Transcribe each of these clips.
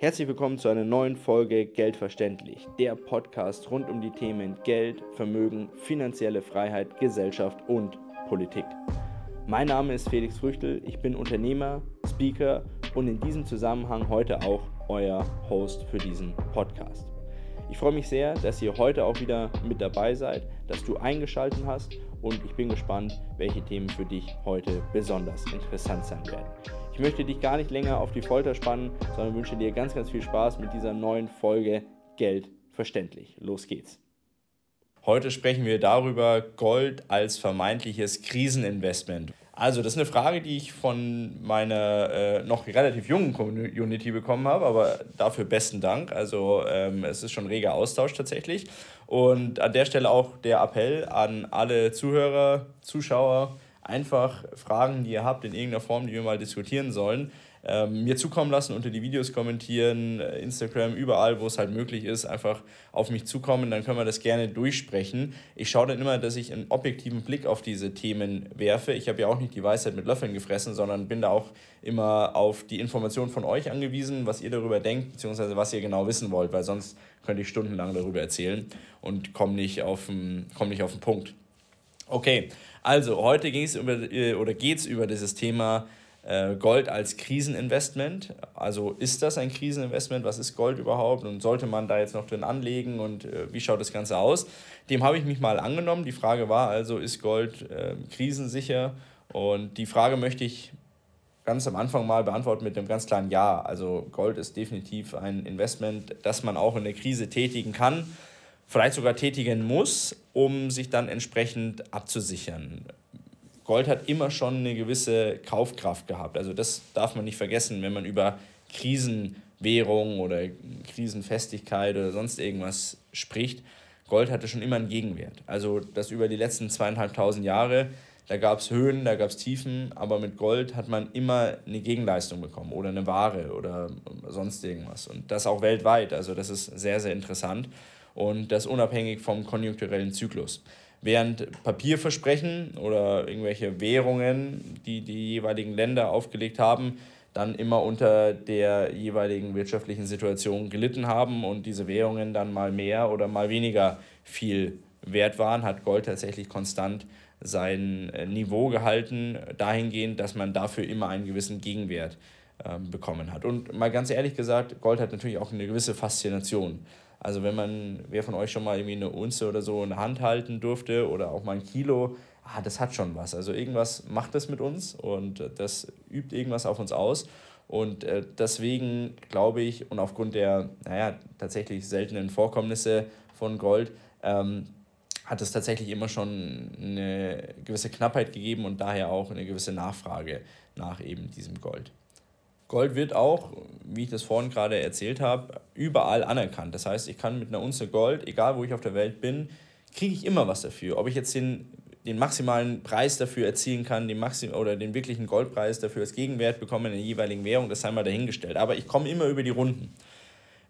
Herzlich willkommen zu einer neuen Folge Geldverständlich, der Podcast rund um die Themen Geld, Vermögen, finanzielle Freiheit, Gesellschaft und Politik. Mein Name ist Felix Früchtel, ich bin Unternehmer, Speaker und in diesem Zusammenhang heute auch euer Host für diesen Podcast. Ich freue mich sehr, dass ihr heute auch wieder mit dabei seid, dass du eingeschaltet hast und ich bin gespannt, welche Themen für dich heute besonders interessant sein werden. Ich möchte dich gar nicht länger auf die Folter spannen, sondern wünsche dir ganz, ganz viel Spaß mit dieser neuen Folge Geld verständlich. Los geht's. Heute sprechen wir darüber Gold als vermeintliches Kriseninvestment. Also, das ist eine Frage, die ich von meiner äh, noch relativ jungen Community bekommen habe, aber dafür besten Dank. Also, ähm, es ist schon reger Austausch tatsächlich. Und an der Stelle auch der Appell an alle Zuhörer, Zuschauer, einfach Fragen, die ihr habt in irgendeiner Form, die wir mal diskutieren sollen, ähm, mir zukommen lassen, unter die Videos kommentieren, äh, Instagram, überall, wo es halt möglich ist, einfach auf mich zukommen, dann können wir das gerne durchsprechen. Ich schaue dann immer, dass ich einen objektiven Blick auf diese Themen werfe. Ich habe ja auch nicht die Weisheit mit Löffeln gefressen, sondern bin da auch immer auf die Information von euch angewiesen, was ihr darüber denkt, beziehungsweise was ihr genau wissen wollt, weil sonst könnte ich stundenlang darüber erzählen und komme nicht, komm nicht auf den Punkt. Okay, also heute ging es über äh, oder geht es über dieses Thema äh, Gold als Kriseninvestment. Also ist das ein Kriseninvestment? Was ist Gold überhaupt? Und sollte man da jetzt noch drin anlegen? Und äh, wie schaut das Ganze aus? Dem habe ich mich mal angenommen. Die Frage war also, ist Gold äh, krisensicher? Und die Frage möchte ich ganz am Anfang mal beantworten mit einem ganz klaren Ja. Also Gold ist definitiv ein Investment, das man auch in der Krise tätigen kann, vielleicht sogar tätigen muss, um sich dann entsprechend abzusichern. Gold hat immer schon eine gewisse Kaufkraft gehabt. Also das darf man nicht vergessen, wenn man über Krisenwährung oder Krisenfestigkeit oder sonst irgendwas spricht. Gold hatte schon immer einen Gegenwert. Also das über die letzten zweieinhalbtausend Jahre, da gab es Höhen, da gab es Tiefen, aber mit Gold hat man immer eine Gegenleistung bekommen oder eine Ware oder sonst irgendwas. Und das auch weltweit. Also das ist sehr, sehr interessant und das unabhängig vom konjunkturellen Zyklus. Während Papierversprechen oder irgendwelche Währungen, die die jeweiligen Länder aufgelegt haben, dann immer unter der jeweiligen wirtschaftlichen Situation gelitten haben und diese Währungen dann mal mehr oder mal weniger viel wert waren, hat Gold tatsächlich konstant sein äh, Niveau gehalten, dahingehend, dass man dafür immer einen gewissen Gegenwert äh, bekommen hat. Und mal ganz ehrlich gesagt, Gold hat natürlich auch eine gewisse Faszination. Also wenn man, wer von euch schon mal irgendwie eine Unze oder so in der Hand halten durfte oder auch mal ein Kilo, ah, das hat schon was. Also irgendwas macht das mit uns und das übt irgendwas auf uns aus. Und äh, deswegen glaube ich, und aufgrund der, naja, tatsächlich seltenen Vorkommnisse von Gold, ähm, hat es tatsächlich immer schon eine gewisse Knappheit gegeben und daher auch eine gewisse Nachfrage nach eben diesem Gold. Gold wird auch, wie ich das vorhin gerade erzählt habe, überall anerkannt. Das heißt, ich kann mit einer Unze Gold, egal wo ich auf der Welt bin, kriege ich immer was dafür. Ob ich jetzt den, den maximalen Preis dafür erzielen kann, den Maxim oder den wirklichen Goldpreis dafür als Gegenwert bekomme in der jeweiligen Währung, das sei mal dahingestellt. Aber ich komme immer über die Runden.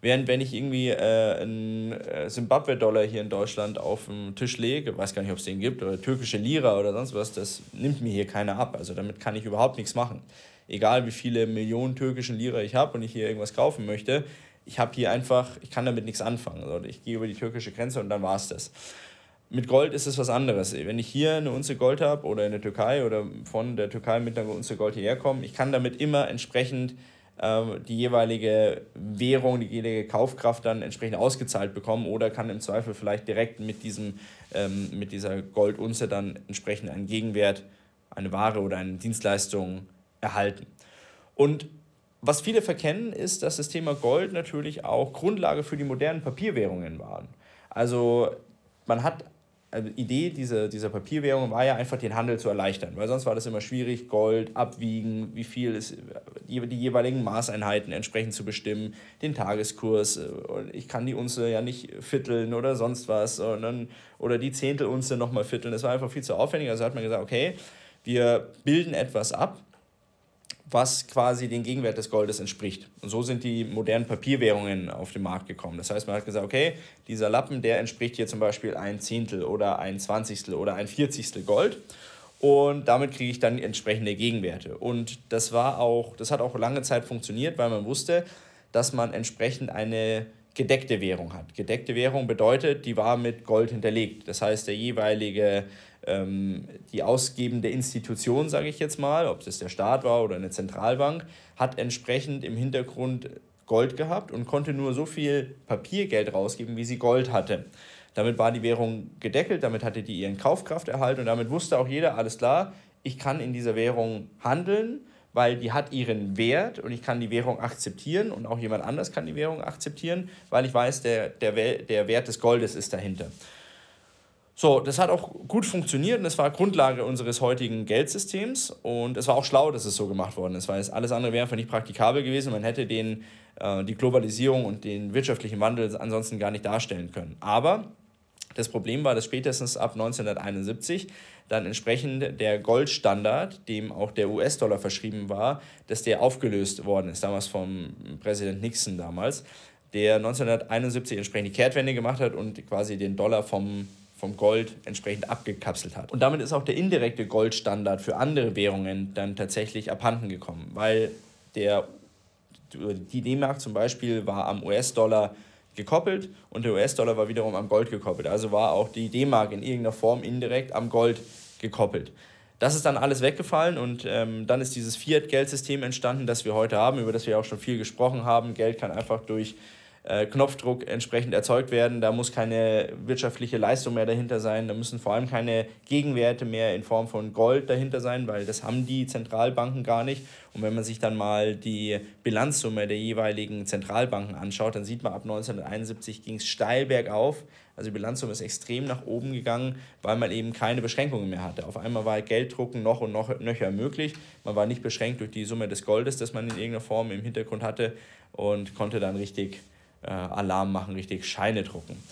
Während wenn ich irgendwie äh, einen äh, Zimbabwe-Dollar hier in Deutschland auf den Tisch lege, weiß gar nicht, ob es den gibt, oder türkische Lira oder sonst was, das nimmt mir hier keiner ab. Also damit kann ich überhaupt nichts machen egal wie viele Millionen türkischen Lira ich habe und ich hier irgendwas kaufen möchte, ich habe hier einfach, ich kann damit nichts anfangen. Also ich gehe über die türkische Grenze und dann war es das. Mit Gold ist es was anderes. Wenn ich hier eine Unze Gold habe oder in der Türkei oder von der Türkei mit einer Unze Gold hierher komme, ich kann damit immer entsprechend ähm, die jeweilige Währung, die jeweilige Kaufkraft dann entsprechend ausgezahlt bekommen oder kann im Zweifel vielleicht direkt mit, diesem, ähm, mit dieser Goldunze dann entsprechend einen Gegenwert, eine Ware oder eine Dienstleistung erhalten. Und was viele verkennen, ist, dass das Thema Gold natürlich auch Grundlage für die modernen Papierwährungen war. Also man hat also Idee dieser, dieser Papierwährung war ja einfach den Handel zu erleichtern, weil sonst war das immer schwierig, Gold abwiegen, wie viel ist die, die jeweiligen Maßeinheiten entsprechend zu bestimmen, den Tageskurs. Ich kann die Unze ja nicht vierteln oder sonst was, sondern, oder die Zehntelunze nochmal vierteln. Das war einfach viel zu aufwendig. Also hat man gesagt, okay, wir bilden etwas ab, was quasi den Gegenwert des Goldes entspricht. Und so sind die modernen Papierwährungen auf den Markt gekommen. Das heißt, man hat gesagt, okay, dieser Lappen, der entspricht hier zum Beispiel ein Zehntel oder ein Zwanzigstel oder ein Vierzigstel Gold. Und damit kriege ich dann entsprechende Gegenwerte. Und das war auch, das hat auch lange Zeit funktioniert, weil man wusste, dass man entsprechend eine gedeckte Währung hat. Gedeckte Währung bedeutet, die war mit Gold hinterlegt. Das heißt, der jeweilige, die ausgebende Institution, sage ich jetzt mal, ob das der Staat war oder eine Zentralbank, hat entsprechend im Hintergrund Gold gehabt und konnte nur so viel Papiergeld rausgeben, wie sie Gold hatte. Damit war die Währung gedeckelt, damit hatte die ihren Kaufkraft erhalten und damit wusste auch jeder, alles klar, ich kann in dieser Währung handeln weil die hat ihren Wert und ich kann die Währung akzeptieren und auch jemand anders kann die Währung akzeptieren, weil ich weiß, der, der, der Wert des Goldes ist dahinter. So, das hat auch gut funktioniert und das war Grundlage unseres heutigen Geldsystems und es war auch schlau, dass es so gemacht worden ist, weil es alles andere wäre einfach nicht praktikabel gewesen. Man hätte den, äh, die Globalisierung und den wirtschaftlichen Wandel ansonsten gar nicht darstellen können. Aber das Problem war, dass spätestens ab 1971 dann entsprechend der Goldstandard, dem auch der US-Dollar verschrieben war, dass der aufgelöst worden ist, damals vom Präsident Nixon damals, der 1971 entsprechend die Kehrtwende gemacht hat und quasi den Dollar vom, vom Gold entsprechend abgekapselt hat. Und damit ist auch der indirekte Goldstandard für andere Währungen dann tatsächlich abhanden gekommen, weil der, die D-Mark zum Beispiel war am US-Dollar gekoppelt und der US-Dollar war wiederum am Gold gekoppelt. Also war auch die D-Mark in irgendeiner Form indirekt am Gold gekoppelt. Das ist dann alles weggefallen und ähm, dann ist dieses Fiat-Geldsystem entstanden, das wir heute haben, über das wir auch schon viel gesprochen haben. Geld kann einfach durch äh, Knopfdruck entsprechend erzeugt werden. Da muss keine wirtschaftliche Leistung mehr dahinter sein. Da müssen vor allem keine Gegenwerte mehr in Form von Gold dahinter sein, weil das haben die Zentralbanken gar nicht. Und wenn man sich dann mal die Bilanzsumme der jeweiligen Zentralbanken anschaut, dann sieht man, ab 1971 ging es steil bergauf. Also die Bilanzsumme ist extrem nach oben gegangen, weil man eben keine Beschränkungen mehr hatte. Auf einmal war Gelddrucken noch und noch nöcher möglich. Man war nicht beschränkt durch die Summe des Goldes, das man in irgendeiner Form im Hintergrund hatte und konnte dann richtig äh, Alarm machen, richtig Scheine drucken.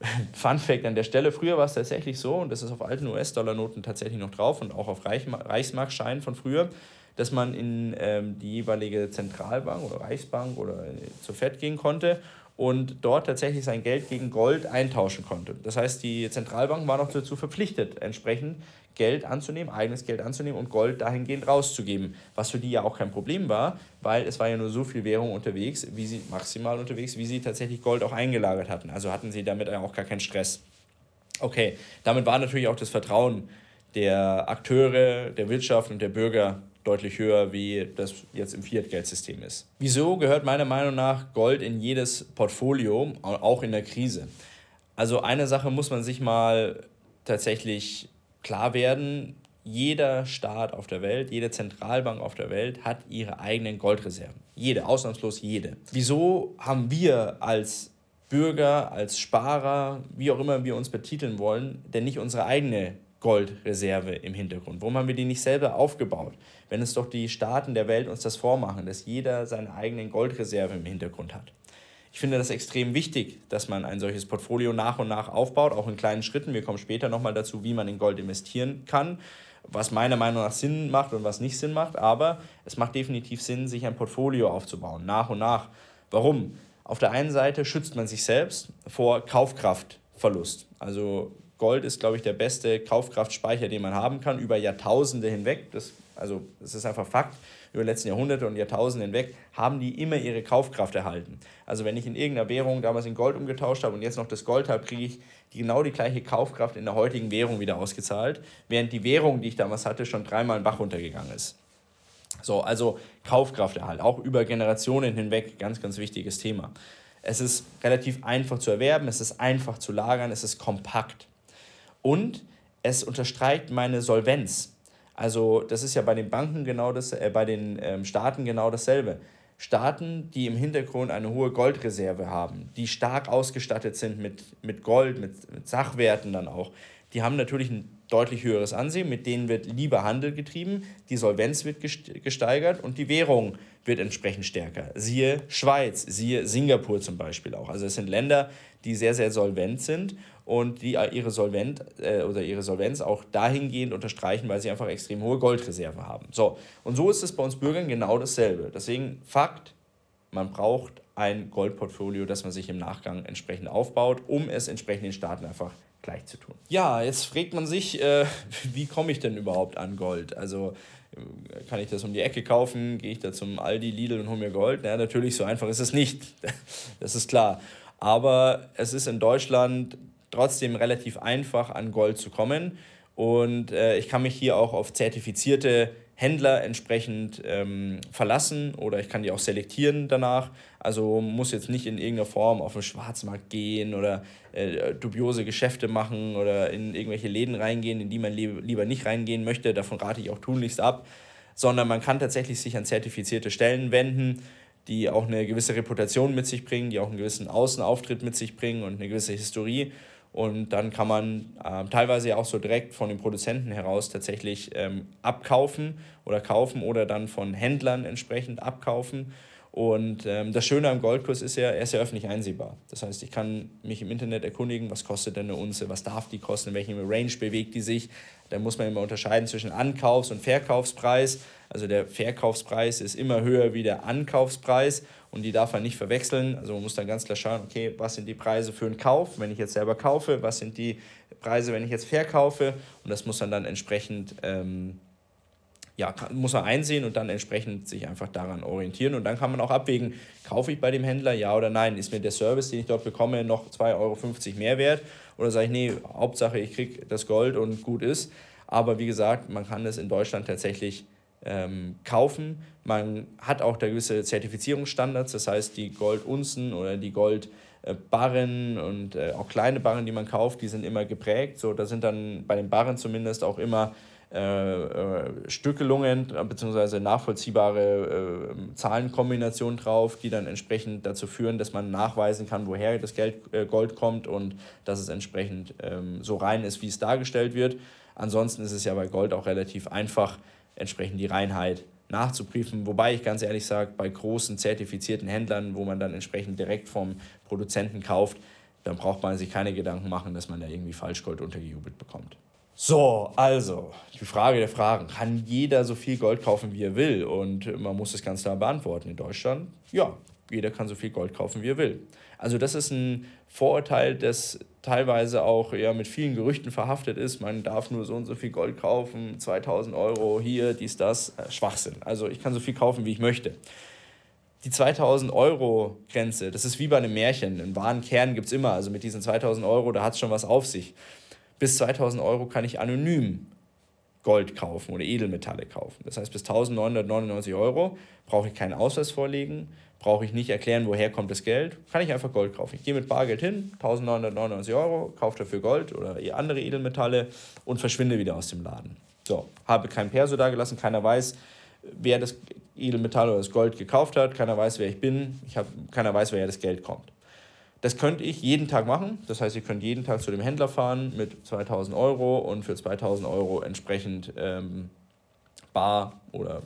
Fun Fact an der Stelle, früher war es tatsächlich so, und das ist auf alten US-Dollar-Noten tatsächlich noch drauf und auch auf Reich Reichsmarkscheinen von früher, dass man in ähm, die jeweilige Zentralbank oder Reichsbank oder zur FED gehen konnte und dort tatsächlich sein Geld gegen Gold eintauschen konnte. Das heißt, die Zentralbanken waren auch dazu verpflichtet, entsprechend Geld anzunehmen, eigenes Geld anzunehmen und Gold dahingehend rauszugeben. Was für die ja auch kein Problem war, weil es war ja nur so viel Währung unterwegs, wie sie maximal unterwegs, wie sie tatsächlich Gold auch eingelagert hatten. Also hatten sie damit auch gar keinen Stress. Okay, damit war natürlich auch das Vertrauen der Akteure, der Wirtschaft und der Bürger deutlich höher, wie das jetzt im Fiat-Geldsystem ist. Wieso gehört meiner Meinung nach Gold in jedes Portfolio, auch in der Krise? Also eine Sache muss man sich mal tatsächlich klar werden, jeder Staat auf der Welt, jede Zentralbank auf der Welt hat ihre eigenen Goldreserven. Jede, ausnahmslos jede. Wieso haben wir als Bürger, als Sparer, wie auch immer wir uns betiteln wollen, denn nicht unsere eigene Goldreserve im Hintergrund? Warum haben wir die nicht selber aufgebaut? Wenn es doch die Staaten der Welt uns das vormachen, dass jeder seine eigenen Goldreserve im Hintergrund hat. Ich finde das extrem wichtig, dass man ein solches Portfolio nach und nach aufbaut, auch in kleinen Schritten. Wir kommen später nochmal dazu, wie man in Gold investieren kann, was meiner Meinung nach Sinn macht und was nicht Sinn macht. Aber es macht definitiv Sinn, sich ein Portfolio aufzubauen, nach und nach. Warum? Auf der einen Seite schützt man sich selbst vor Kaufkraftverlust. Also Gold ist, glaube ich, der beste Kaufkraftspeicher, den man haben kann, über Jahrtausende hinweg. Das, also, das ist einfach Fakt. Über die letzten Jahrhunderte und Jahrtausende hinweg haben die immer ihre Kaufkraft erhalten. Also, wenn ich in irgendeiner Währung damals in Gold umgetauscht habe und jetzt noch das Gold habe, kriege ich genau die gleiche Kaufkraft in der heutigen Währung wieder ausgezahlt, während die Währung, die ich damals hatte, schon dreimal in Bach runtergegangen ist. So, also Kaufkrafterhalt, auch über Generationen hinweg, ganz, ganz wichtiges Thema. Es ist relativ einfach zu erwerben, es ist einfach zu lagern, es ist kompakt und es unterstreicht meine Solvenz. Also das ist ja bei den Banken genau das, äh, bei den ähm, Staaten genau dasselbe. Staaten, die im Hintergrund eine hohe Goldreserve haben, die stark ausgestattet sind mit, mit Gold, mit, mit Sachwerten dann auch, die haben natürlich ein deutlich höheres Ansehen, mit denen wird lieber Handel getrieben, die Solvenz wird gesteigert und die Währung wird entsprechend stärker. Siehe Schweiz, siehe Singapur zum Beispiel auch. Also es sind Länder, die sehr, sehr solvent sind und die ihre, Solvent, äh, oder ihre Solvenz auch dahingehend unterstreichen, weil sie einfach extrem hohe Goldreserve haben. So, und so ist es bei uns Bürgern genau dasselbe. Deswegen Fakt, man braucht ein Goldportfolio, das man sich im Nachgang entsprechend aufbaut, um es entsprechend den Staaten einfach gleich zu tun. Ja, jetzt fragt man sich, äh, wie komme ich denn überhaupt an Gold? Also äh, kann ich das um die Ecke kaufen? Gehe ich da zum Aldi, Lidl und hole mir Gold? Na, natürlich, so einfach ist es nicht. Das ist klar. Aber es ist in Deutschland trotzdem relativ einfach, an Gold zu kommen. Und äh, ich kann mich hier auch auf zertifizierte Händler entsprechend ähm, verlassen oder ich kann die auch selektieren danach. Also muss jetzt nicht in irgendeiner Form auf den Schwarzmarkt gehen oder äh, dubiose Geschäfte machen oder in irgendwelche Läden reingehen, in die man lieber nicht reingehen möchte. Davon rate ich auch tunlichst ab. Sondern man kann tatsächlich sich an zertifizierte Stellen wenden, die auch eine gewisse Reputation mit sich bringen, die auch einen gewissen Außenauftritt mit sich bringen und eine gewisse Historie. Und dann kann man äh, teilweise auch so direkt von den Produzenten heraus tatsächlich ähm, abkaufen oder kaufen oder dann von Händlern entsprechend abkaufen. Und ähm, das Schöne am Goldkurs ist ja, er ist ja öffentlich einsehbar. Das heißt, ich kann mich im Internet erkundigen, was kostet denn eine Unze, was darf die kosten, in welchem Range bewegt die sich. Da muss man immer unterscheiden zwischen Ankaufs- und Verkaufspreis. Also der Verkaufspreis ist immer höher wie der Ankaufspreis und die darf man nicht verwechseln. Also man muss dann ganz klar schauen, okay, was sind die Preise für einen Kauf, wenn ich jetzt selber kaufe, was sind die Preise, wenn ich jetzt verkaufe und das muss man dann entsprechend ähm, ja, muss man einsehen und dann entsprechend sich einfach daran orientieren. Und dann kann man auch abwägen, kaufe ich bei dem Händler ja oder nein? Ist mir der Service, den ich dort bekomme, noch 2,50 Euro mehr wert? Oder sage ich, nee, Hauptsache ich kriege das Gold und gut ist. Aber wie gesagt, man kann es in Deutschland tatsächlich ähm, kaufen. Man hat auch da gewisse Zertifizierungsstandards, das heißt die Goldunzen oder die Goldbarren und äh, auch kleine Barren, die man kauft, die sind immer geprägt. So, da sind dann bei den Barren zumindest auch immer äh, äh, Stückelungen bzw. nachvollziehbare äh, Zahlenkombinationen drauf, die dann entsprechend dazu führen, dass man nachweisen kann, woher das Geld, äh, Gold kommt und dass es entsprechend ähm, so rein ist, wie es dargestellt wird. Ansonsten ist es ja bei Gold auch relativ einfach, entsprechend die Reinheit nachzuprüfen. Wobei ich ganz ehrlich sage, bei großen zertifizierten Händlern, wo man dann entsprechend direkt vom Produzenten kauft, dann braucht man sich keine Gedanken machen, dass man da irgendwie Falschgold untergejubelt bekommt. So, also, die Frage der Fragen. Kann jeder so viel Gold kaufen, wie er will? Und man muss das ganz klar beantworten. In Deutschland, ja, jeder kann so viel Gold kaufen, wie er will. Also das ist ein Vorurteil, das teilweise auch ja, mit vielen Gerüchten verhaftet ist. Man darf nur so und so viel Gold kaufen, 2000 Euro hier, dies, das. Äh, Schwachsinn. Also ich kann so viel kaufen, wie ich möchte. Die 2000 Euro Grenze, das ist wie bei einem Märchen. Einen wahren Kern gibt es immer. Also mit diesen 2000 Euro, da hat es schon was auf sich bis 2000 Euro kann ich anonym Gold kaufen oder Edelmetalle kaufen. Das heißt, bis 1999 Euro brauche ich keinen Ausweis vorlegen, brauche ich nicht erklären, woher kommt das Geld, kann ich einfach Gold kaufen. Ich gehe mit Bargeld hin, 1999 Euro, kaufe dafür Gold oder andere Edelmetalle und verschwinde wieder aus dem Laden. So, habe kein Perso da gelassen, keiner weiß, wer das Edelmetall oder das Gold gekauft hat, keiner weiß, wer ich bin, ich hab, keiner weiß, woher das Geld kommt. Das könnte ich jeden Tag machen. Das heißt, ihr könnt jeden Tag zu dem Händler fahren mit 2000 Euro und für 2000 Euro entsprechend ähm, Bar oder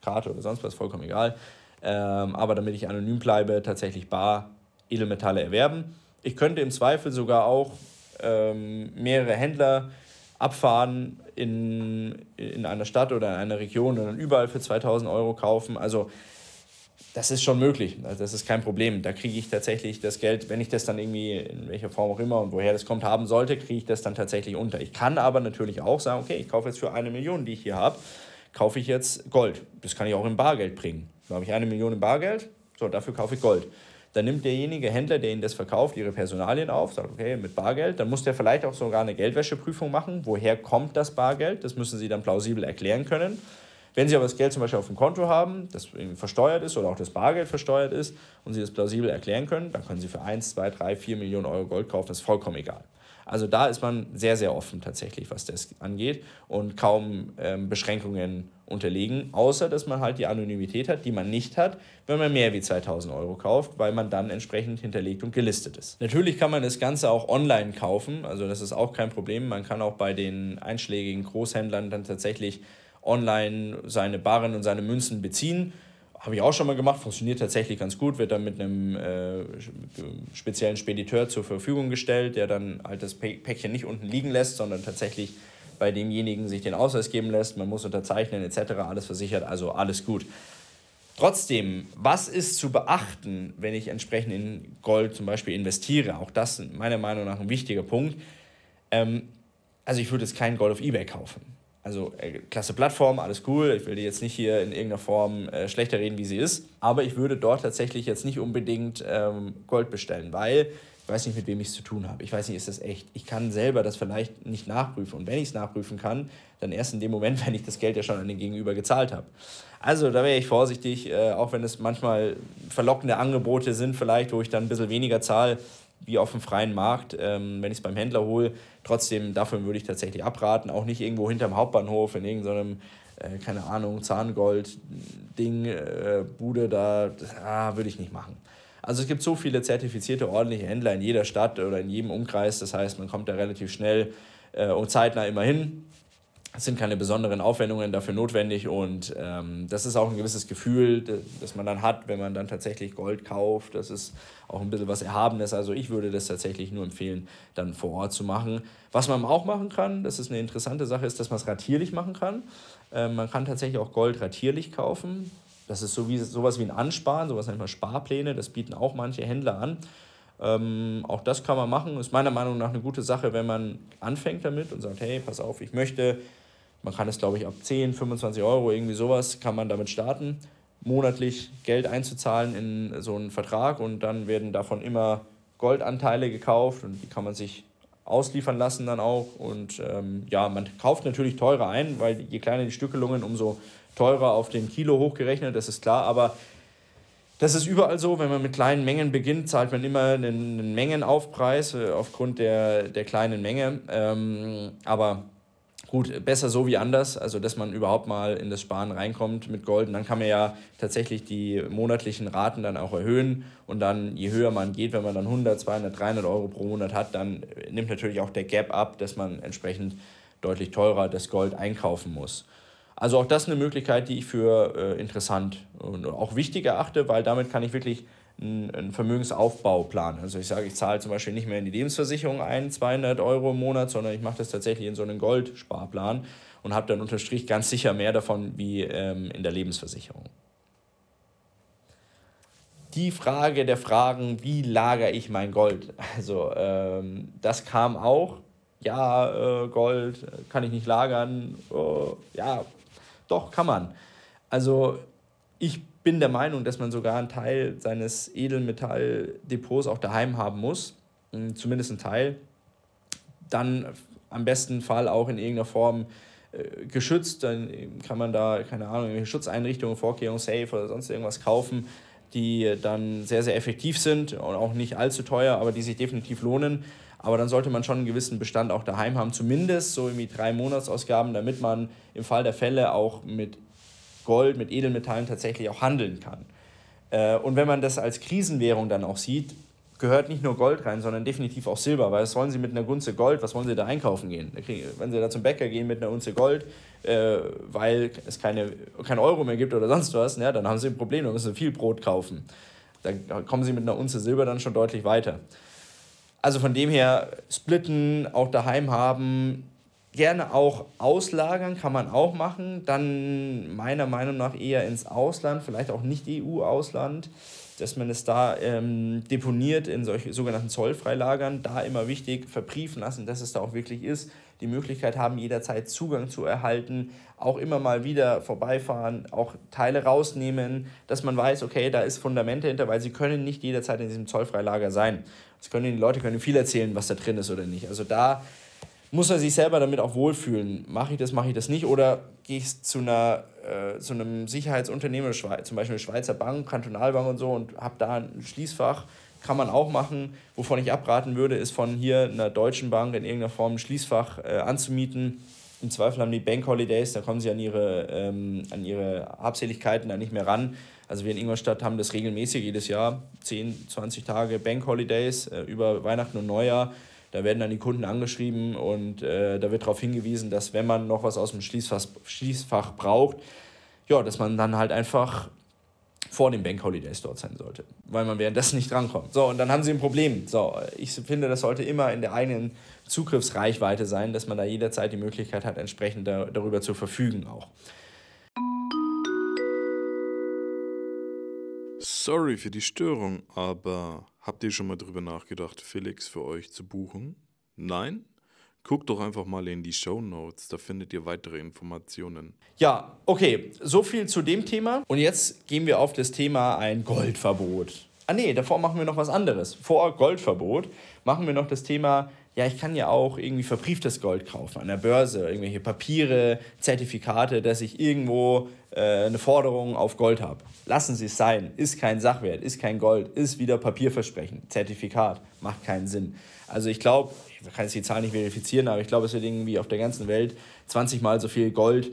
Karte oder sonst was, vollkommen egal. Ähm, aber damit ich anonym bleibe, tatsächlich Bar Edelmetalle erwerben. Ich könnte im Zweifel sogar auch ähm, mehrere Händler abfahren in, in einer Stadt oder in einer Region und dann überall für 2000 Euro kaufen. Also das ist schon möglich. Also das ist kein Problem. Da kriege ich tatsächlich das Geld, wenn ich das dann irgendwie in welcher Form auch immer und woher das kommt haben sollte, kriege ich das dann tatsächlich unter. Ich kann aber natürlich auch sagen, okay, ich kaufe jetzt für eine Million, die ich hier habe, kaufe ich jetzt Gold. Das kann ich auch in Bargeld bringen. Da habe ich eine Million in Bargeld, so, dafür kaufe ich Gold. Dann nimmt derjenige Händler, der Ihnen das verkauft, Ihre Personalien auf, sagt, okay, mit Bargeld. Dann muss der vielleicht auch sogar eine Geldwäscheprüfung machen. Woher kommt das Bargeld? Das müssen Sie dann plausibel erklären können. Wenn Sie aber das Geld zum Beispiel auf dem Konto haben, das versteuert ist oder auch das Bargeld versteuert ist und Sie das plausibel erklären können, dann können Sie für 1, 2, 3, 4 Millionen Euro Gold kaufen. Das ist vollkommen egal. Also da ist man sehr, sehr offen tatsächlich, was das angeht und kaum ähm, Beschränkungen unterlegen, außer dass man halt die Anonymität hat, die man nicht hat, wenn man mehr wie 2000 Euro kauft, weil man dann entsprechend hinterlegt und gelistet ist. Natürlich kann man das Ganze auch online kaufen, also das ist auch kein Problem. Man kann auch bei den einschlägigen Großhändlern dann tatsächlich online seine Barren und seine Münzen beziehen. Habe ich auch schon mal gemacht, funktioniert tatsächlich ganz gut, wird dann mit einem äh, speziellen Spediteur zur Verfügung gestellt, der dann halt das Päckchen nicht unten liegen lässt, sondern tatsächlich bei demjenigen sich den Ausweis geben lässt. Man muss unterzeichnen etc., alles versichert, also alles gut. Trotzdem, was ist zu beachten, wenn ich entsprechend in Gold zum Beispiel investiere? Auch das ist meiner Meinung nach ein wichtiger Punkt. Ähm, also ich würde jetzt kein Gold auf eBay kaufen. Also äh, klasse Plattform, alles cool. Ich will die jetzt nicht hier in irgendeiner Form äh, schlechter reden, wie sie ist. Aber ich würde dort tatsächlich jetzt nicht unbedingt ähm, Gold bestellen, weil ich weiß nicht, mit wem ich es zu tun habe. Ich weiß nicht, ist das echt? Ich kann selber das vielleicht nicht nachprüfen. Und wenn ich es nachprüfen kann, dann erst in dem Moment, wenn ich das Geld ja schon an den Gegenüber gezahlt habe. Also da wäre ich vorsichtig, äh, auch wenn es manchmal verlockende Angebote sind, vielleicht, wo ich dann ein bisschen weniger zahle, wie auf dem freien Markt, ähm, wenn ich es beim Händler hole. Trotzdem, davon würde ich tatsächlich abraten. Auch nicht irgendwo hinterm Hauptbahnhof in irgendeinem, äh, keine Ahnung, Zahngold-Ding, äh, Bude, da ah, würde ich nicht machen. Also es gibt so viele zertifizierte ordentliche Händler in jeder Stadt oder in jedem Umkreis. Das heißt, man kommt da relativ schnell äh, und zeitnah immer hin. Es sind keine besonderen Aufwendungen dafür notwendig und ähm, das ist auch ein gewisses Gefühl, das man dann hat, wenn man dann tatsächlich Gold kauft. Das ist auch ein bisschen was Erhabenes. Also ich würde das tatsächlich nur empfehlen, dann vor Ort zu machen. Was man auch machen kann, das ist eine interessante Sache, ist, dass man es ratierlich machen kann. Ähm, man kann tatsächlich auch Gold ratierlich kaufen. Das ist so wie, sowas wie ein Ansparen, sowas nennt man Sparpläne, das bieten auch manche Händler an. Ähm, auch das kann man machen, ist meiner Meinung nach eine gute Sache, wenn man anfängt damit und sagt, hey, pass auf, ich möchte, man kann es glaube ich ab 10, 25 Euro, irgendwie sowas, kann man damit starten, monatlich Geld einzuzahlen in so einen Vertrag und dann werden davon immer Goldanteile gekauft und die kann man sich ausliefern lassen dann auch. Und ähm, ja, man kauft natürlich teurer ein, weil je kleiner die Stückelungen, umso teurer auf den Kilo hochgerechnet, das ist klar, aber das ist überall so, wenn man mit kleinen Mengen beginnt, zahlt man immer einen, Mengenaufpreis äh, aufgrund der, der kleinen Menge. Ähm, aber gut, besser so wie anders, also dass man überhaupt mal in das Sparen reinkommt mit Gold. Und dann kann man ja tatsächlich die monatlichen Raten dann auch erhöhen. Und dann, je höher man geht, wenn man dann 100, 200, 300 Euro pro Monat hat, dann nimmt natürlich auch der Gap ab, dass man entsprechend deutlich teurer das Gold einkaufen muss. Also auch das eine Möglichkeit, die ich für äh, interessant und auch wichtig erachte, weil damit kann ich wirklich einen, einen Vermögensaufbau planen. Also ich sage, ich zahle zum Beispiel nicht mehr in die Lebensversicherung ein, 200 Euro im Monat, sondern ich mache das tatsächlich in so einen Goldsparplan und habe dann unterm Strich ganz sicher mehr davon wie ähm, in der Lebensversicherung. Die Frage der Fragen, wie lagere ich mein Gold? Also ähm, das kam auch ja, äh, Gold kann ich nicht lagern. Oh, ja, doch, kann man. Also ich bin der Meinung, dass man sogar einen Teil seines Edelmetalldepots auch daheim haben muss. Hm, zumindest einen Teil. Dann am besten Fall auch in irgendeiner Form äh, geschützt. Dann kann man da, keine Ahnung, irgendwelche Schutzeinrichtungen, Vorkehrungen, Safe oder sonst irgendwas kaufen, die dann sehr, sehr effektiv sind und auch nicht allzu teuer, aber die sich definitiv lohnen. Aber dann sollte man schon einen gewissen Bestand auch daheim haben, zumindest so irgendwie drei Monatsausgaben, damit man im Fall der Fälle auch mit Gold, mit Edelmetallen tatsächlich auch handeln kann. Äh, und wenn man das als Krisenwährung dann auch sieht, gehört nicht nur Gold rein, sondern definitiv auch Silber, weil was wollen Sie mit einer Unze Gold, was wollen Sie da einkaufen gehen? Wenn Sie da zum Bäcker gehen mit einer Unze Gold, äh, weil es keine, kein Euro mehr gibt oder sonst was, ja, dann haben Sie ein Problem, dann müssen Sie viel Brot kaufen. Da kommen Sie mit einer Unze Silber dann schon deutlich weiter. Also von dem her splitten, auch daheim haben, gerne auch auslagern, kann man auch machen. Dann meiner Meinung nach eher ins Ausland, vielleicht auch nicht EU-Ausland, dass man es da ähm, deponiert in solche sogenannten Zollfreilagern. Da immer wichtig verbriefen lassen, dass es da auch wirklich ist. Die Möglichkeit haben, jederzeit Zugang zu erhalten, auch immer mal wieder vorbeifahren, auch Teile rausnehmen, dass man weiß, okay, da ist Fundamente hinter, weil sie können nicht jederzeit in diesem Zollfreilager sein. Das können die Leute können viel erzählen, was da drin ist oder nicht. Also da muss er sich selber damit auch wohlfühlen. Mache ich das, mache ich das nicht? Oder gehe ich zu, einer, äh, zu einem Sicherheitsunternehmen, zum Beispiel eine Schweizer Bank, Kantonalbank und so und habe da ein Schließfach? Kann man auch machen. Wovon ich abraten würde, ist von hier einer deutschen Bank in irgendeiner Form ein Schließfach äh, anzumieten. Im Zweifel haben die Bank Holidays, da kommen sie an ihre, ähm, an ihre Habseligkeiten da nicht mehr ran. Also wir in Ingolstadt haben das regelmäßig jedes Jahr, 10, 20 Tage Bank Holidays äh, über Weihnachten und Neujahr. Da werden dann die Kunden angeschrieben und äh, da wird darauf hingewiesen, dass wenn man noch was aus dem Schließfach, Schließfach braucht, ja, dass man dann halt einfach vor den Bank Holidays dort sein sollte, weil man währenddessen nicht drankommt. So, und dann haben sie ein Problem. So, ich finde, das sollte immer in der eigenen Zugriffsreichweite sein, dass man da jederzeit die Möglichkeit hat, entsprechend da, darüber zu verfügen auch. Sorry für die Störung, aber habt ihr schon mal drüber nachgedacht, Felix für euch zu buchen? Nein? Guckt doch einfach mal in die Show Notes, da findet ihr weitere Informationen. Ja, okay, so viel zu dem Thema. Und jetzt gehen wir auf das Thema ein Goldverbot. Ah nee, davor machen wir noch was anderes. Vor Goldverbot machen wir noch das Thema ja, ich kann ja auch irgendwie verbrieftes Gold kaufen an der Börse, irgendwelche Papiere, Zertifikate, dass ich irgendwo äh, eine Forderung auf Gold habe. Lassen Sie es sein, ist kein Sachwert, ist kein Gold, ist wieder Papierversprechen, Zertifikat, macht keinen Sinn. Also ich glaube, ich kann jetzt die Zahl nicht verifizieren, aber ich glaube, es wird irgendwie auf der ganzen Welt 20 mal so viel Gold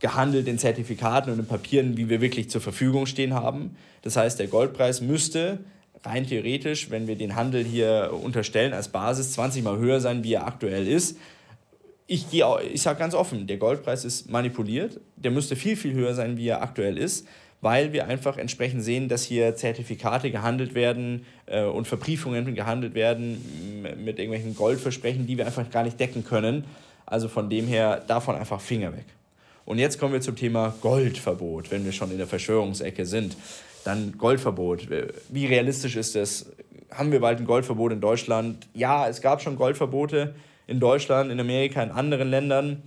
gehandelt in Zertifikaten und in Papieren, wie wir wirklich zur Verfügung stehen haben. Das heißt, der Goldpreis müsste rein theoretisch, wenn wir den Handel hier unterstellen als Basis, 20 mal höher sein, wie er aktuell ist. Ich, ich sage ganz offen, der Goldpreis ist manipuliert. Der müsste viel, viel höher sein, wie er aktuell ist, weil wir einfach entsprechend sehen, dass hier Zertifikate gehandelt werden äh, und Verbriefungen gehandelt werden mit irgendwelchen Goldversprechen, die wir einfach gar nicht decken können. Also von dem her davon einfach Finger weg. Und jetzt kommen wir zum Thema Goldverbot, wenn wir schon in der Verschwörungsecke sind. Dann Goldverbot. Wie realistisch ist das? Haben wir bald ein Goldverbot in Deutschland? Ja, es gab schon Goldverbote in Deutschland, in Amerika, in anderen Ländern.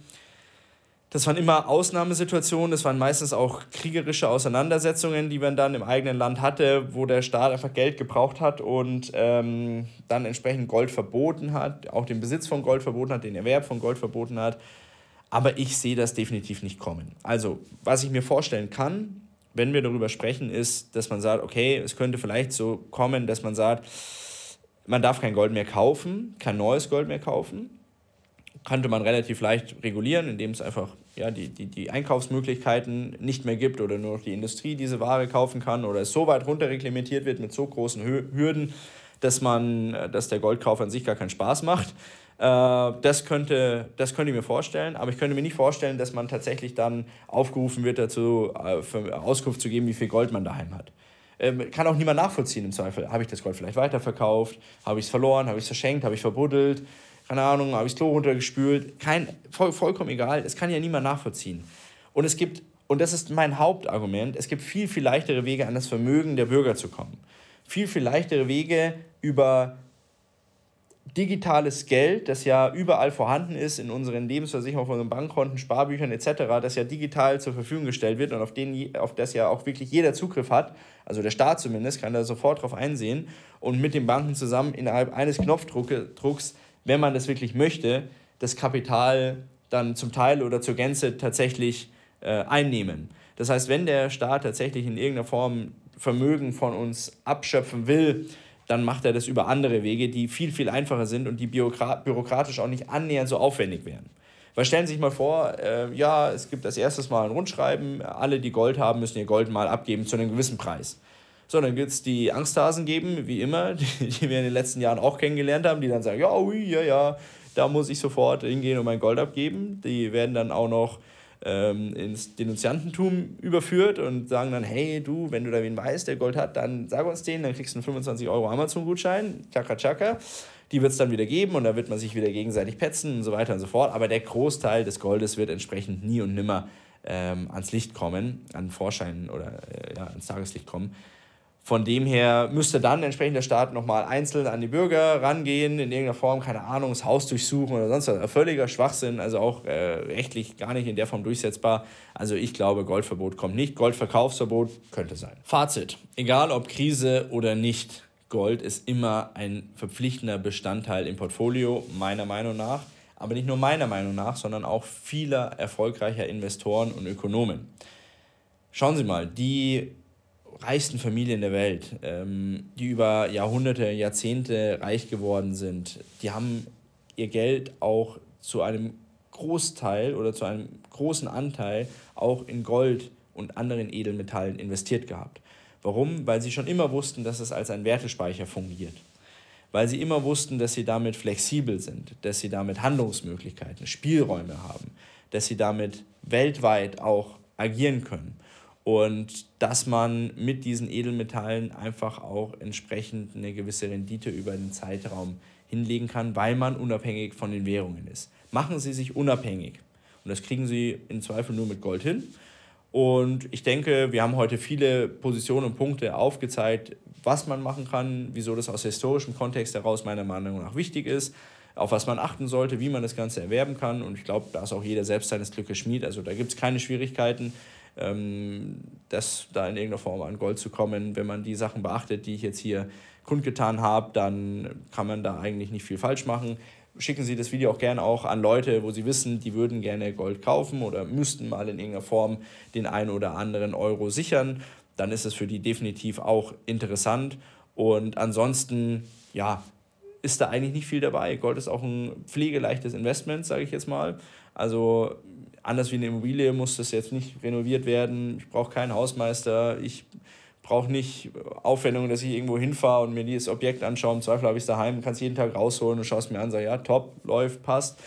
Das waren immer Ausnahmesituationen, das waren meistens auch kriegerische Auseinandersetzungen, die man dann im eigenen Land hatte, wo der Staat einfach Geld gebraucht hat und ähm, dann entsprechend Gold verboten hat, auch den Besitz von Gold verboten hat, den Erwerb von Gold verboten hat. Aber ich sehe das definitiv nicht kommen. Also, was ich mir vorstellen kann, wenn wir darüber sprechen, ist, dass man sagt, okay, es könnte vielleicht so kommen, dass man sagt, man darf kein Gold mehr kaufen, kein neues Gold mehr kaufen. Könnte man relativ leicht regulieren, indem es einfach ja, die, die, die Einkaufsmöglichkeiten nicht mehr gibt oder nur noch die Industrie diese Ware kaufen kann oder es so weit runterreglementiert wird mit so großen Hürden, dass, man, dass der Goldkauf an sich gar keinen Spaß macht. Äh, das, könnte, das könnte ich mir vorstellen, aber ich könnte mir nicht vorstellen, dass man tatsächlich dann aufgerufen wird, dazu äh, Auskunft zu geben, wie viel Gold man daheim hat. Ähm, kann auch niemand nachvollziehen im Zweifel. Habe ich das Gold vielleicht weiterverkauft? Habe ich es verloren? Habe ich es verschenkt? Habe ich verbuddelt? Keine Ahnung, habe ich das Klo runtergespült? Kein, voll, vollkommen egal. Es kann ja niemand nachvollziehen. Und es gibt, und das ist mein Hauptargument, es gibt viel, viel leichtere Wege, an das Vermögen der Bürger zu kommen. Viel, viel leichtere Wege über digitales Geld, das ja überall vorhanden ist in unseren Lebensversicherungen, unseren Bankkonten, Sparbüchern etc., das ja digital zur Verfügung gestellt wird und auf, den, auf das ja auch wirklich jeder Zugriff hat, also der Staat zumindest, kann da sofort drauf einsehen und mit den Banken zusammen innerhalb eines Knopfdrucks, wenn man das wirklich möchte, das Kapital dann zum Teil oder zur Gänze tatsächlich äh, einnehmen. Das heißt, wenn der Staat tatsächlich in irgendeiner Form Vermögen von uns abschöpfen will, dann macht er das über andere Wege, die viel, viel einfacher sind und die bürokratisch auch nicht annähernd so aufwendig wären. Weil stellen Sie sich mal vor, äh, ja, es gibt das erste Mal ein Rundschreiben, alle, die Gold haben, müssen ihr Gold mal abgeben zu einem gewissen Preis. So, dann wird es die Angsthasen geben, wie immer, die, die, wir in den letzten Jahren auch kennengelernt haben, die dann sagen, ja, ui, ja, ja, da muss ich sofort hingehen und mein Gold abgeben. Die werden dann auch noch ähm, ins Denunziantentum überführt und sagen dann, hey du, wenn du da wen weißt, der Gold hat, dann sag uns den, dann kriegst du einen 25 Euro Amazon-Gutschein, tschakka tschakka. Die wird es dann wieder geben und da wird man sich wieder gegenseitig petzen und so weiter und so fort. Aber der Großteil des Goldes wird entsprechend nie und nimmer ähm, ans Licht kommen, an Vorschein oder äh, ja, ans Tageslicht kommen. Von dem her müsste dann entsprechend der Staat nochmal einzeln an die Bürger rangehen, in irgendeiner Form, keine Ahnung, das Haus durchsuchen oder sonst was. Völliger Schwachsinn, also auch äh, rechtlich gar nicht in der Form durchsetzbar. Also ich glaube, Goldverbot kommt nicht. Goldverkaufsverbot könnte sein. Fazit. Egal ob Krise oder nicht, Gold ist immer ein verpflichtender Bestandteil im Portfolio, meiner Meinung nach. Aber nicht nur meiner Meinung nach, sondern auch vieler erfolgreicher Investoren und Ökonomen. Schauen Sie mal, die reichsten Familien der Welt, ähm, die über Jahrhunderte, Jahrzehnte reich geworden sind, die haben ihr Geld auch zu einem Großteil oder zu einem großen Anteil auch in Gold und anderen Edelmetallen investiert gehabt. Warum? Weil sie schon immer wussten, dass es als ein Wertespeicher fungiert. Weil sie immer wussten, dass sie damit flexibel sind, dass sie damit Handlungsmöglichkeiten, Spielräume haben, dass sie damit weltweit auch agieren können und dass man mit diesen Edelmetallen einfach auch entsprechend eine gewisse Rendite über den Zeitraum hinlegen kann, weil man unabhängig von den Währungen ist. Machen Sie sich unabhängig. Und das kriegen Sie im Zweifel nur mit Gold hin. Und ich denke, wir haben heute viele Positionen und Punkte aufgezeigt, was man machen kann, wieso das aus historischem Kontext heraus meiner Meinung nach wichtig ist, auf was man achten sollte, wie man das Ganze erwerben kann. Und ich glaube, da ist auch jeder selbst seines Glückes Schmied. Also da gibt es keine Schwierigkeiten, ähm, das da in irgendeiner Form an Gold zu kommen. Wenn man die Sachen beachtet, die ich jetzt hier kundgetan habe, dann kann man da eigentlich nicht viel falsch machen schicken Sie das Video auch gerne auch an Leute, wo Sie wissen, die würden gerne Gold kaufen oder müssten mal in irgendeiner Form den einen oder anderen Euro sichern. Dann ist es für die definitiv auch interessant. Und ansonsten, ja, ist da eigentlich nicht viel dabei. Gold ist auch ein pflegeleichtes Investment, sage ich jetzt mal. Also anders wie eine Immobilie muss das jetzt nicht renoviert werden. Ich brauche keinen Hausmeister. Ich brauche nicht Aufwendungen, dass ich irgendwo hinfahre und mir dieses Objekt anschaue. Im Zweifel habe ich es daheim, kann es jeden Tag rausholen und schaust mir an, sage, ja, top, läuft, passt.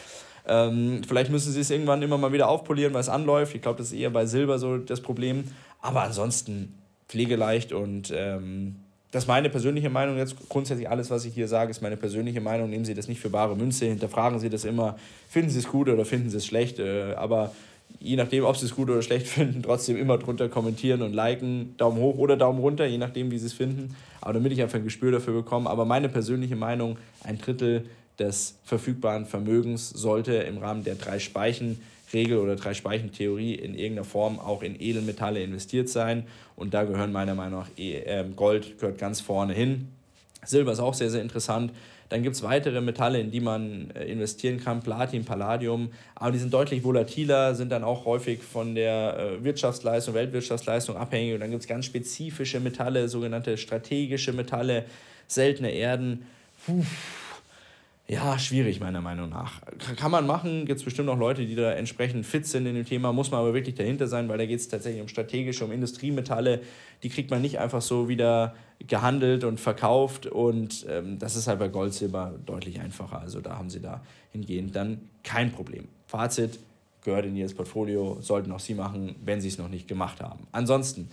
Ähm, vielleicht müssen sie es irgendwann immer mal wieder aufpolieren, weil es anläuft. Ich glaube, das ist eher bei Silber so das Problem. Aber ansonsten pflegeleicht und ähm, das ist meine persönliche Meinung. Jetzt grundsätzlich alles, was ich hier sage, ist meine persönliche Meinung. Nehmen Sie das nicht für bare Münze, hinterfragen Sie das immer. Finden Sie es gut oder finden Sie es schlecht? Äh, aber je nachdem, ob sie es gut oder schlecht finden, trotzdem immer drunter kommentieren und liken, Daumen hoch oder Daumen runter, je nachdem, wie sie es finden. Aber damit ich einfach ein Gespür dafür bekomme. Aber meine persönliche Meinung, ein Drittel des verfügbaren Vermögens sollte im Rahmen der drei Speichen Regel oder drei Speichen-Theorie in irgendeiner Form auch in Edelmetalle investiert sein. Und da gehören meiner Meinung nach e, ähm, Gold gehört ganz vorne hin. Silber ist auch sehr, sehr interessant. Dann gibt es weitere Metalle, in die man äh, investieren kann, Platin, Palladium, aber die sind deutlich volatiler, sind dann auch häufig von der äh, Wirtschaftsleistung, Weltwirtschaftsleistung abhängig. Und dann gibt es ganz spezifische Metalle, sogenannte strategische Metalle, seltene Erden. Puh ja, schwierig meiner Meinung nach. Kann man machen, gibt es bestimmt auch Leute, die da entsprechend fit sind in dem Thema, muss man aber wirklich dahinter sein, weil da geht es tatsächlich um strategische, um Industriemetalle, die kriegt man nicht einfach so wieder gehandelt und verkauft und ähm, das ist halt bei Gold, Silber deutlich einfacher, also da haben sie da hingehend dann kein Problem. Fazit, gehört in jedes Portfolio, sollten auch Sie machen, wenn Sie es noch nicht gemacht haben. Ansonsten,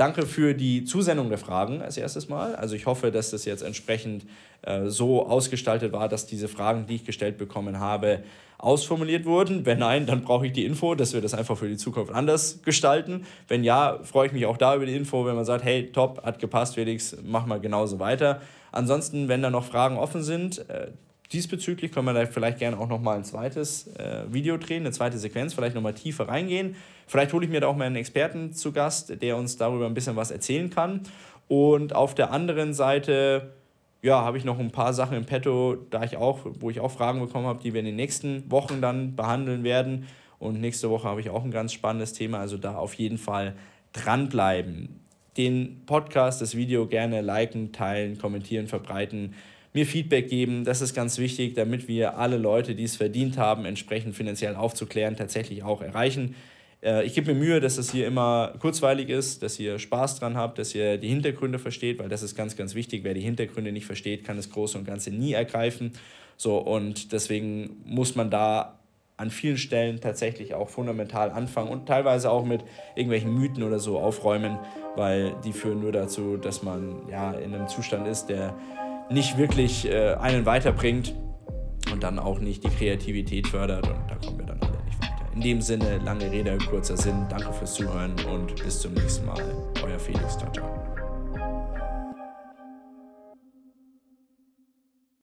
Danke für die Zusendung der Fragen als erstes Mal. Also ich hoffe, dass das jetzt entsprechend äh, so ausgestaltet war, dass diese Fragen, die ich gestellt bekommen habe, ausformuliert wurden. Wenn nein, dann brauche ich die Info, dass wir das einfach für die Zukunft anders gestalten. Wenn ja, freue ich mich auch da über die Info, wenn man sagt, hey, top, hat gepasst, Felix, mach mal genauso weiter. Ansonsten, wenn da noch Fragen offen sind, äh, diesbezüglich können wir da vielleicht gerne auch nochmal ein zweites äh, Video drehen, eine zweite Sequenz, vielleicht nochmal tiefer reingehen. Vielleicht hole ich mir da auch mal einen Experten zu Gast, der uns darüber ein bisschen was erzählen kann. Und auf der anderen Seite, ja, habe ich noch ein paar Sachen im Petto, da ich auch, wo ich auch Fragen bekommen habe, die wir in den nächsten Wochen dann behandeln werden. Und nächste Woche habe ich auch ein ganz spannendes Thema, also da auf jeden Fall dranbleiben. Den Podcast, das Video gerne liken, teilen, kommentieren, verbreiten mir Feedback geben. Das ist ganz wichtig, damit wir alle Leute, die es verdient haben, entsprechend finanziell aufzuklären, tatsächlich auch erreichen. Äh, ich gebe mir Mühe, dass das hier immer kurzweilig ist, dass ihr Spaß dran habt, dass ihr die Hintergründe versteht, weil das ist ganz, ganz wichtig. Wer die Hintergründe nicht versteht, kann das Große und Ganze nie ergreifen. So, und deswegen muss man da an vielen Stellen tatsächlich auch fundamental anfangen und teilweise auch mit irgendwelchen Mythen oder so aufräumen, weil die führen nur dazu, dass man ja in einem Zustand ist, der nicht wirklich äh, einen weiterbringt und dann auch nicht die Kreativität fördert und da kommen wir dann alle nicht weiter. In dem Sinne, lange Rede, kurzer Sinn, danke fürs Zuhören und bis zum nächsten Mal. Euer Felix, ciao, ciao.